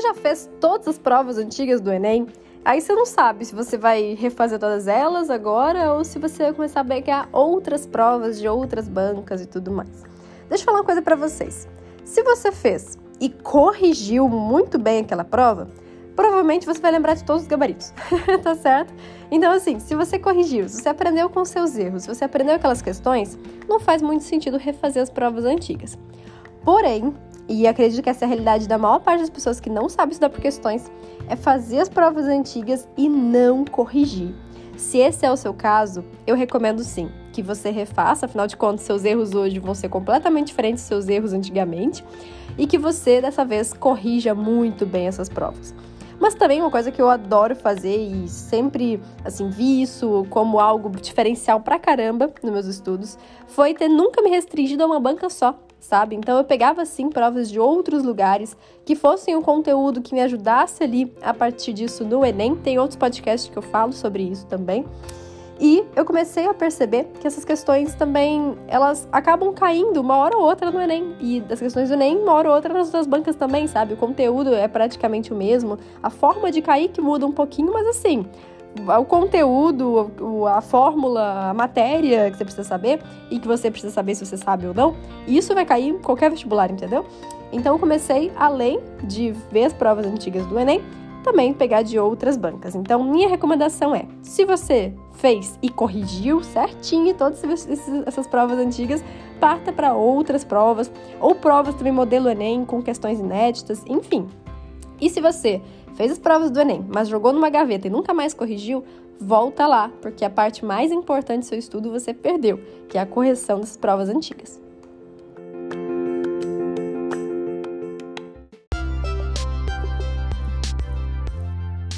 já fez todas as provas antigas do Enem, aí você não sabe se você vai refazer todas elas agora ou se você vai começar a pegar outras provas de outras bancas e tudo mais. Deixa eu falar uma coisa para vocês. Se você fez e corrigiu muito bem aquela prova, provavelmente você vai lembrar de todos os gabaritos, tá certo? Então, assim, se você corrigiu, se você aprendeu com seus erros, se você aprendeu aquelas questões, não faz muito sentido refazer as provas antigas. Porém, e acredito que essa é a realidade da maior parte das pessoas que não sabe estudar por questões, é fazer as provas antigas e não corrigir. Se esse é o seu caso, eu recomendo sim que você refaça, afinal de contas, seus erros hoje vão ser completamente diferentes dos seus erros antigamente, e que você dessa vez corrija muito bem essas provas. Mas também uma coisa que eu adoro fazer e sempre assim vi isso como algo diferencial pra caramba nos meus estudos, foi ter nunca me restringido a uma banca só, sabe? Então eu pegava assim provas de outros lugares que fossem um conteúdo que me ajudasse ali a partir disso no ENEM. Tem outros podcasts que eu falo sobre isso também. E eu comecei a perceber que essas questões também, elas acabam caindo uma hora ou outra no Enem. E das questões do Enem, uma hora ou outra nas outras bancas também, sabe? O conteúdo é praticamente o mesmo. A forma de cair que muda um pouquinho, mas assim, o conteúdo, a fórmula, a matéria que você precisa saber e que você precisa saber se você sabe ou não, isso vai cair em qualquer vestibular, entendeu? Então eu comecei, além de ver as provas antigas do Enem, também pegar de outras bancas. Então, minha recomendação é: se você fez e corrigiu certinho todas essas provas antigas, parta para outras provas, ou provas também modelo Enem com questões inéditas, enfim. E se você fez as provas do Enem, mas jogou numa gaveta e nunca mais corrigiu, volta lá, porque a parte mais importante do seu estudo você perdeu, que é a correção dessas provas antigas.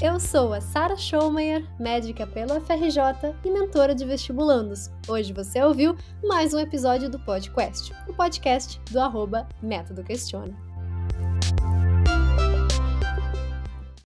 Eu sou a Sara Schomayer, médica pelo FRJ e mentora de vestibulandos. Hoje você ouviu mais um episódio do podcast, o podcast do arroba Método Questiona.